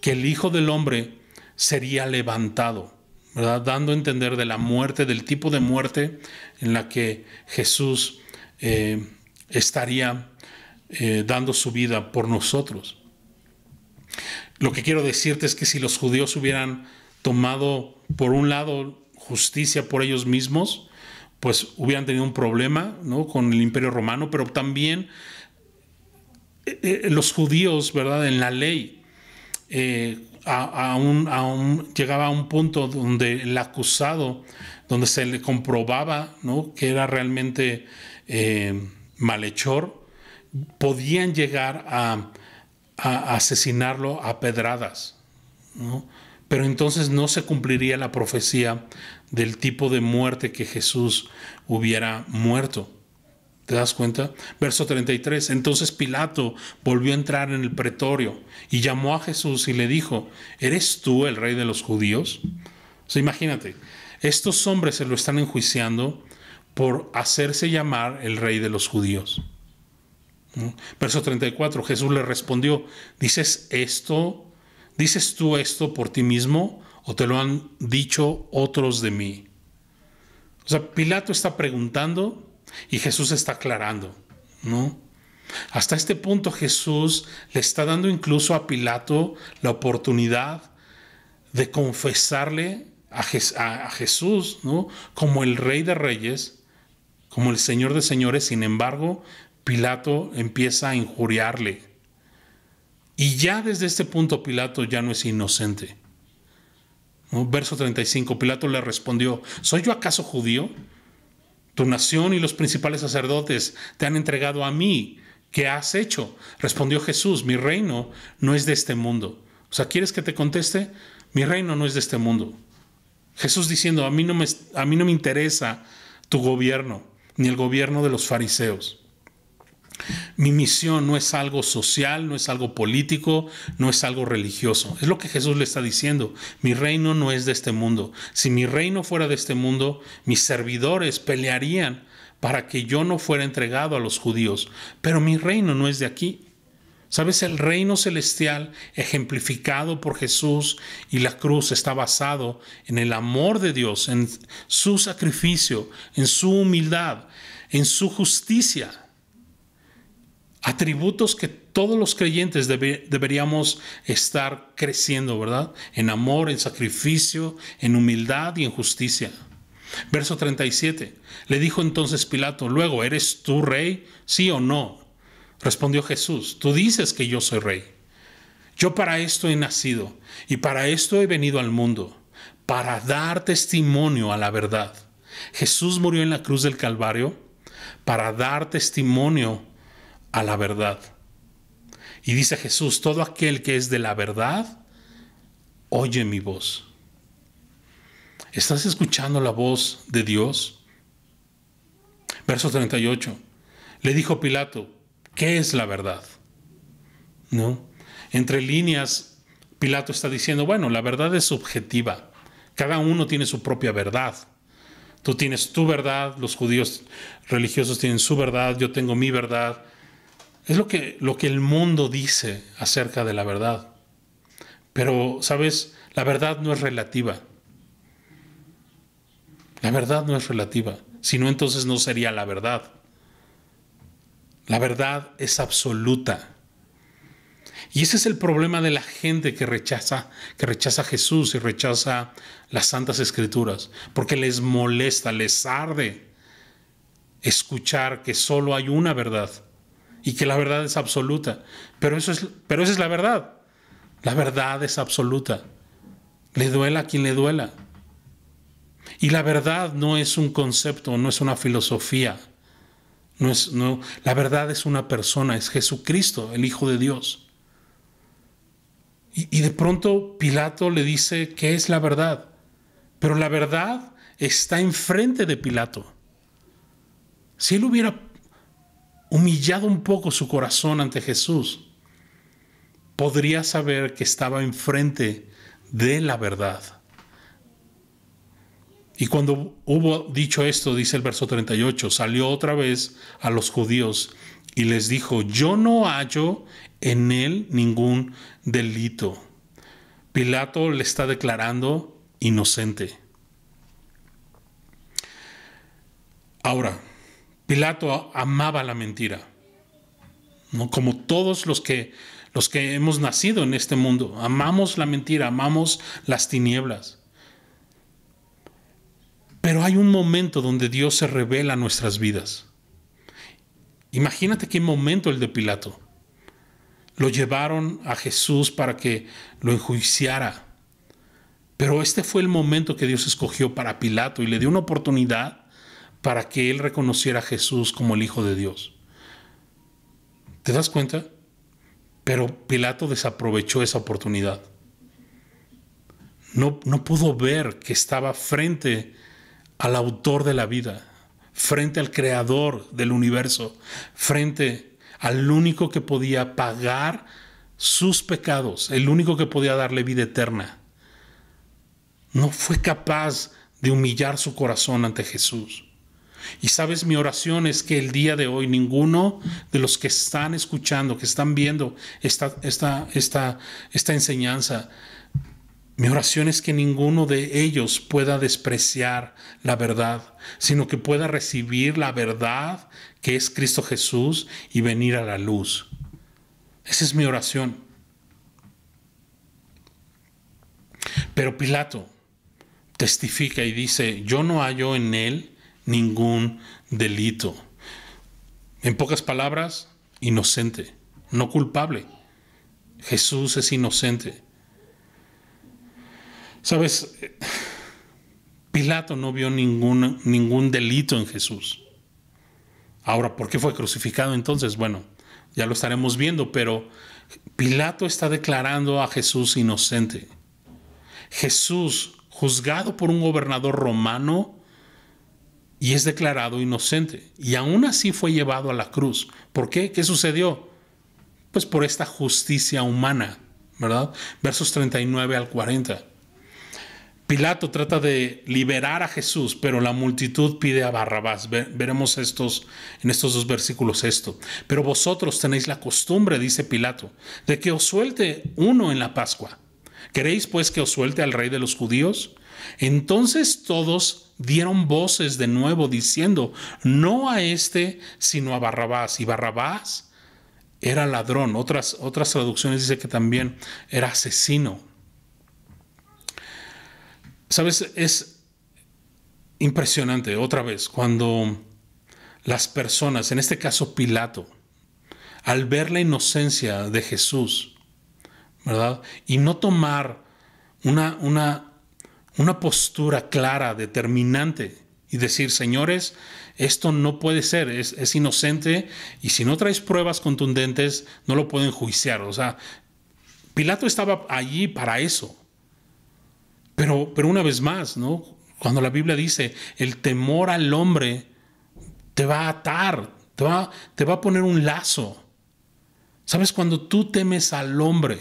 [SPEAKER 2] que el Hijo del Hombre sería levantado, ¿verdad? dando a entender de la muerte, del tipo de muerte en la que Jesús eh, estaría eh, dando su vida por nosotros. Lo que quiero decirte es que si los judíos hubieran tomado por un lado justicia por ellos mismos, pues hubieran tenido un problema ¿no? con el imperio romano, pero también eh, eh, los judíos, ¿verdad? En la ley, eh, llegaba a un punto donde el acusado, donde se le comprobaba ¿no? que era realmente malhechor, podían llegar a, a asesinarlo a pedradas. ¿no? Pero entonces no se cumpliría la profecía del tipo de muerte que Jesús hubiera muerto. ¿Te das cuenta? Verso 33. Entonces Pilato volvió a entrar en el pretorio y llamó a Jesús y le dijo, ¿eres tú el rey de los judíos? O sea, imagínate, estos hombres se lo están enjuiciando por hacerse llamar el rey de los judíos. Verso 34. Jesús le respondió, ¿dices esto ¿Dices tú esto por ti mismo o te lo han dicho otros de mí? O sea, Pilato está preguntando y Jesús está aclarando, ¿no? Hasta este punto Jesús le está dando incluso a Pilato la oportunidad de confesarle a, Jesús ¿no? como el rey de reyes, como el señor de señores. Sin embargo, Pilato empieza a injuriarle. Y ya desde este punto Pilato ya no es inocente. Verso 35, Pilato le respondió, ¿soy yo acaso judío? Tu nación y los principales sacerdotes te han entregado a mí. ¿Qué has hecho? Respondió Jesús, mi reino no es de este mundo. O sea, ¿quieres que te conteste? Mi reino no es de este mundo. Jesús diciendo, a mí no me, a mí no me interesa tu gobierno, ni el gobierno de los fariseos. Mi misión no es algo social, no es algo político, no es algo religioso. Es lo que Jesús le está diciendo. Mi reino no es de este mundo. Si mi reino fuera de este mundo, mis servidores pelearían para que yo no fuera entregado a los judíos. Pero mi reino no es de aquí. Sabes, el reino celestial ejemplificado por Jesús y la cruz está basado en el amor de Dios, en su sacrificio, en su humildad, en su justicia atributos que todos los creyentes deberíamos estar creciendo, ¿verdad? En amor, en sacrificio, en humildad y en justicia. Verso 37. Le dijo entonces Pilato, luego, ¿eres tú rey? ¿Sí o no? Respondió Jesús, tú dices que yo soy rey. Yo para esto he nacido y para esto he venido al mundo, para dar testimonio a la verdad. Jesús murió en la cruz del Calvario para dar testimonio a la verdad. Y dice Jesús, todo aquel que es de la verdad, oye mi voz. ¿Estás escuchando la voz de Dios? Verso 38. Le dijo Pilato, ¿qué es la verdad? ¿No? Entre líneas, Pilato está diciendo, bueno, la verdad es subjetiva. Cada uno tiene su propia verdad. Tú tienes tu verdad, los judíos religiosos tienen su verdad, yo tengo mi verdad, es lo que, lo que el mundo dice acerca de la verdad. Pero, ¿sabes? La verdad no es relativa. La verdad no es relativa. Si no, entonces no sería la verdad. La verdad es absoluta. Y ese es el problema de la gente que rechaza, que rechaza a Jesús y rechaza las santas escrituras, porque les molesta, les arde escuchar que solo hay una verdad y que la verdad es absoluta. Pero, eso es, pero esa es la verdad. La verdad es absoluta. Le duela a quien le duela. Y la verdad no es un concepto, no es una filosofía. No es, no, la verdad es una persona, es Jesucristo, el Hijo de Dios. Y, y de pronto Pilato le dice que es la verdad. Pero la verdad está enfrente de Pilato. Si él hubiera humillado un poco su corazón ante Jesús, podría saber que estaba enfrente de la verdad. Y cuando hubo dicho esto, dice el verso 38, salió otra vez a los judíos y les dijo, yo no hallo en él ningún delito. Pilato le está declarando inocente. Ahora, Pilato amaba la mentira, como todos los que, los que hemos nacido en este mundo. Amamos la mentira, amamos las tinieblas. Pero hay un momento donde Dios se revela a nuestras vidas. Imagínate qué momento el de Pilato. Lo llevaron a Jesús para que lo enjuiciara. Pero este fue el momento que Dios escogió para Pilato y le dio una oportunidad para que él reconociera a Jesús como el Hijo de Dios. ¿Te das cuenta? Pero Pilato desaprovechó esa oportunidad. No, no pudo ver que estaba frente al autor de la vida, frente al creador del universo, frente al único que podía pagar sus pecados, el único que podía darle vida eterna. No fue capaz de humillar su corazón ante Jesús. Y sabes, mi oración es que el día de hoy ninguno de los que están escuchando, que están viendo esta, esta, esta, esta enseñanza, Mi oración es que ninguno de ellos pueda despreciar la verdad, sino que pueda recibir la verdad que es Cristo Jesús y venir a la luz. Esa es mi oración. Pero Pilato testifica y dice, yo no hallo en él ningún delito. En pocas palabras, inocente, no culpable. Jesús es inocente. Sabes, Pilato no vio ningún, ningún delito en Jesús. Ahora, ¿por qué fue crucificado entonces? Bueno, ya lo estaremos viendo, pero Pilato está declarando a Jesús inocente. Jesús, juzgado por un gobernador romano, y es declarado inocente. Y aún así fue llevado a la cruz. ¿Por qué? ¿Qué sucedió? Pues por esta justicia humana, ¿verdad? Versos 39 al 40. Pilato trata de liberar a Jesús, pero la multitud pide a Barrabás. Veremos estos, en estos dos versículos esto. Pero vosotros tenéis la costumbre, dice Pilato, de que os suelte uno en la Pascua. ¿Queréis pues que os suelte al rey de los judíos? Entonces todos dieron voces de nuevo diciendo, no a este, sino a Barrabás. Y Barrabás era ladrón. Otras, otras traducciones dicen que también era asesino. Sabes, es impresionante otra vez cuando las personas, en este caso Pilato, al ver la inocencia de Jesús, ¿verdad? Y no tomar una, una, una postura clara, determinante, y decir, señores, esto no puede ser, es, inocente, y si no traes pruebas contundentes, no lo pueden juiciar. O sea, Pilato estaba allí para eso. Pero, pero una vez más, ¿no? Cuando la Biblia dice, el temor al hombre te va a atar, te va, te va a poner un lazo. ¿Sabes? Cuando tú temes al hombre,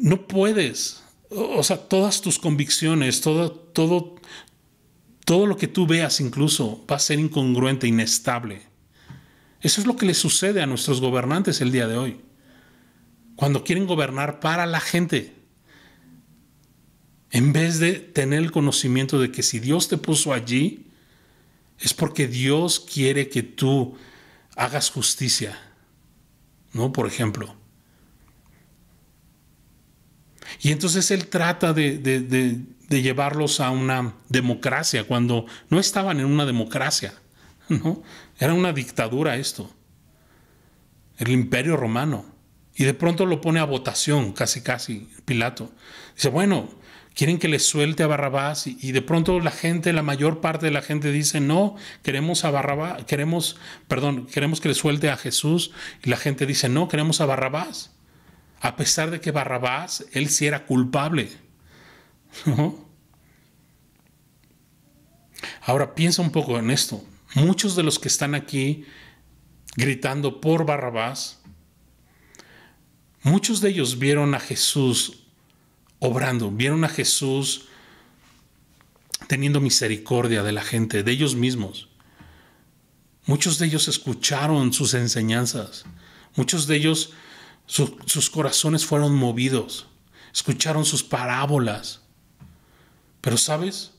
[SPEAKER 2] no puedes, o sea, todas tus convicciones, todo, todo, todo lo que tú veas incluso va a ser incongruente, inestable. Eso es lo que le sucede a nuestros gobernantes el día de hoy cuando quieren gobernar para la gente. En vez de tener el conocimiento de que si Dios te puso allí, es porque Dios quiere que tú hagas justicia. ¿No? Por ejemplo. Y entonces Él trata de, de llevarlos a una democracia cuando no estaban en una democracia. ¿no? Era una dictadura esto. El imperio romano. Y de pronto lo pone a votación, casi casi, Pilato. Dice, bueno, quieren que le suelte a Barrabás y, de pronto la gente, la mayor parte de la gente dice, no, queremos a Barrabás, queremos, perdón, queremos que le suelte a Jesús y la gente dice, no, queremos a Barrabás. A pesar de que Barrabás, él sí era culpable. Ahora piensa un poco en esto. Muchos de los que están aquí gritando por Barrabás, Muchos de ellos vieron a Jesús obrando, vieron a Jesús teniendo misericordia de la gente, de ellos mismos. Muchos de ellos escucharon sus enseñanzas. Muchos de ellos, sus corazones fueron movidos. Escucharon sus parábolas. Pero sabes,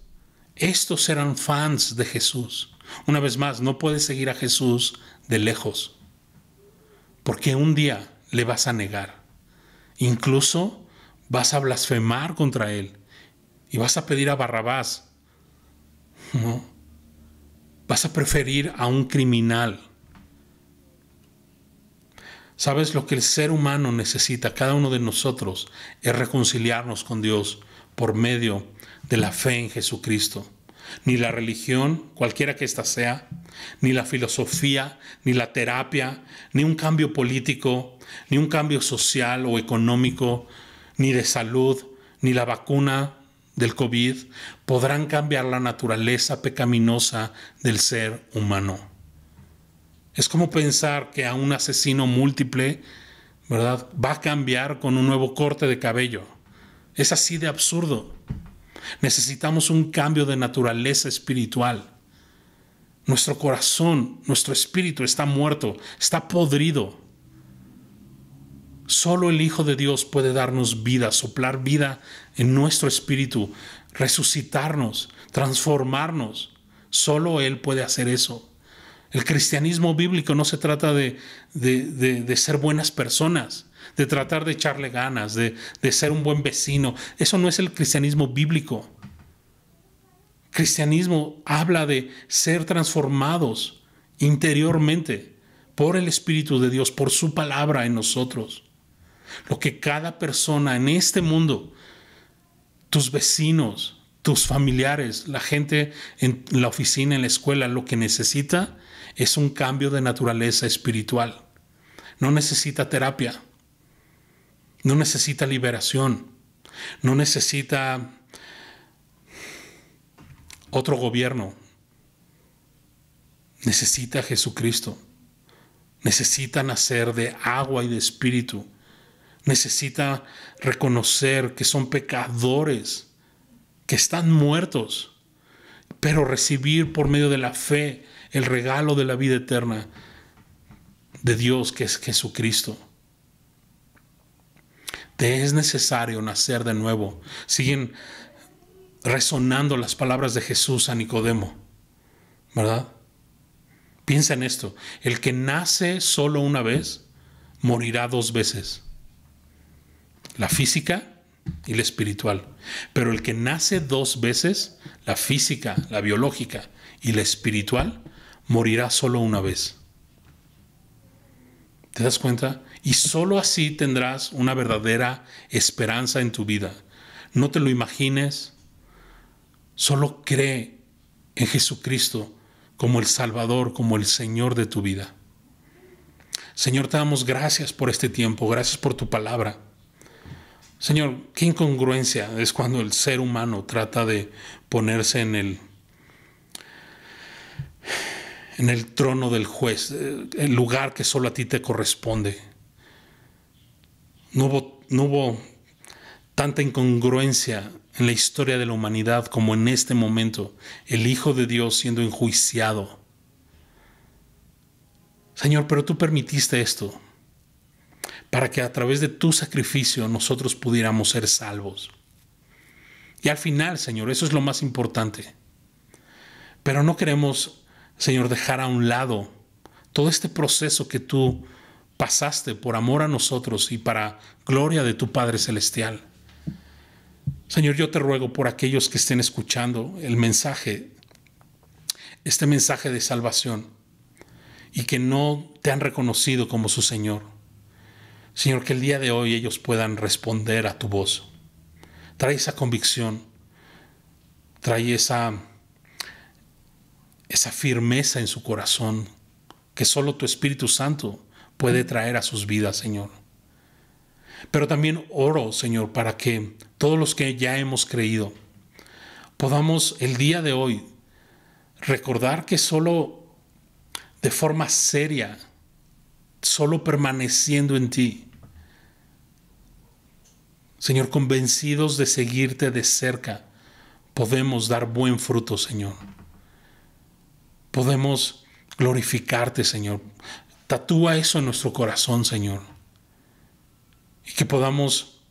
[SPEAKER 2] estos eran fans de Jesús. Una vez más, no puedes seguir a Jesús de lejos. Porque un día le vas a negar. Incluso vas a blasfemar contra él y vas a pedir a Barrabás. No. Vas a preferir a un criminal. ¿Sabes lo que el ser humano necesita, cada uno de nosotros, es reconciliarnos con Dios por medio de la fe en Jesucristo? Ni la religión, cualquiera que ésta sea, ni la filosofía, ni la terapia, ni un cambio político, ni un cambio social o económico, ni de salud, ni la vacuna del COVID podrán cambiar la naturaleza pecaminosa del ser humano. Es como pensar que a un asesino múltiple, ¿verdad? Va a cambiar con un nuevo corte de cabello. Es así de absurdo. Necesitamos un cambio de naturaleza espiritual. Nuestro corazón, nuestro espíritu está muerto, está podrido. Solo el Hijo de Dios puede darnos vida, soplar vida en nuestro espíritu, resucitarnos, transformarnos. Solo Él puede hacer eso. El cristianismo bíblico no se trata de, de, ser buenas personas, de tratar de echarle ganas, de, de ser un buen vecino. Eso no es el cristianismo bíblico. Cristianismo habla de ser transformados interiormente por el Espíritu de Dios, por su palabra en nosotros. Lo que cada persona en este mundo, tus vecinos, tus familiares, la gente en la oficina, en la escuela, lo que necesita es un cambio de naturaleza espiritual. No necesita terapia, no necesita liberación, no necesita otro gobierno. Necesita a Jesucristo. Necesita nacer de agua y de espíritu. Necesita reconocer que son pecadores, que están muertos, pero recibir por medio de la fe el regalo de la vida eterna de Dios que es Jesucristo. Te es necesario nacer de nuevo. Siguen resonando las palabras de Jesús a Nicodemo, ¿verdad? Piensa en esto, el que nace solo una vez, morirá dos veces, la física y la espiritual, pero el que nace dos veces, la física, la biológica y la espiritual, morirá solo una vez. ¿Te das cuenta? Y solo así tendrás una verdadera esperanza en tu vida. No te lo imagines, Solo cree en Jesucristo como el Salvador, como el Señor de tu vida. Señor, te damos gracias por este tiempo, gracias por tu palabra. Señor, qué incongruencia es cuando el ser humano trata de ponerse en el en el trono del juez, eh, el lugar que solo a ti te corresponde. No hubo, no hubo tanta incongruencia en la historia de la humanidad como en este momento, el Hijo de Dios siendo enjuiciado. Señor, pero tú permitiste esto para que a través de tu sacrificio nosotros pudiéramos ser salvos. Y al final, Señor, eso es lo más importante. Pero no queremos, Señor, dejar a un lado todo este proceso que tú pasaste por amor a nosotros y para gloria de tu Padre Celestial. Señor, yo te ruego por aquellos que estén escuchando el mensaje, este mensaje de salvación, y que no te han reconocido como su Señor. Señor, que el día de hoy ellos puedan responder a tu voz. Trae esa convicción, trae esa, esa firmeza en su corazón que solo tu Espíritu Santo puede traer a sus vidas, Señor. Pero también oro, Señor, para que todos los que ya hemos creído podamos el día de hoy recordar que solo de forma seria, solo permaneciendo en ti, Señor, convencidos de seguirte de cerca, podemos dar buen fruto, Señor. Podemos glorificarte, Señor. Tatúa eso en nuestro corazón, Señor y que podamos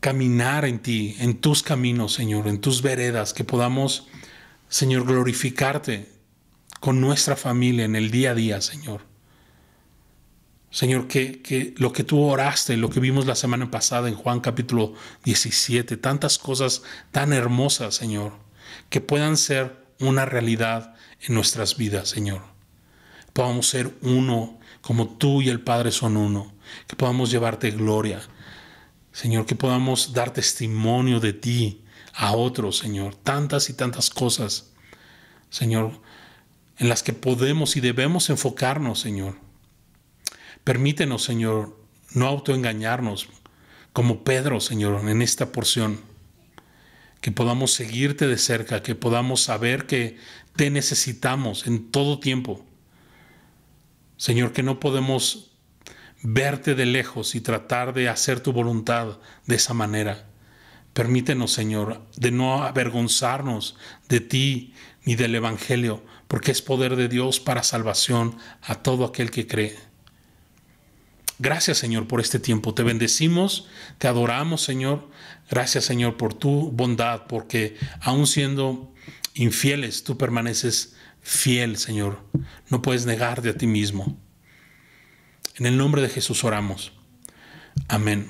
[SPEAKER 2] caminar en ti, en tus caminos, Señor, en tus veredas, que podamos, Señor, glorificarte con nuestra familia en el día a día, Señor. Señor, que, que, lo que tú oraste, lo que vimos la semana pasada en Juan capítulo 17, tantas cosas tan hermosas, Señor, que puedan ser una realidad en nuestras vidas, Señor. Podamos ser uno como tú y el Padre son uno que podamos llevarte gloria. Señor, que podamos dar testimonio de ti a otros, Señor. Tantas y tantas cosas, Señor, en las que podemos y debemos enfocarnos, Señor. Permítenos, Señor, no autoengañarnos como Pedro, Señor, en esta porción. Que podamos seguirte de cerca, que podamos saber que te necesitamos en todo tiempo. Señor, que no podemos verte de lejos y tratar de hacer tu voluntad de esa manera. Permítenos, Señor, de no avergonzarnos de ti ni del Evangelio, porque es poder de Dios para salvación a todo aquel que cree. Gracias Señor por este tiempo. Te bendecimos, te adoramos Señor. Gracias Señor por tu bondad, porque aun siendo infieles, tú permaneces fiel Señor. No puedes negar de a ti mismo. En el nombre de Jesús oramos. Amén.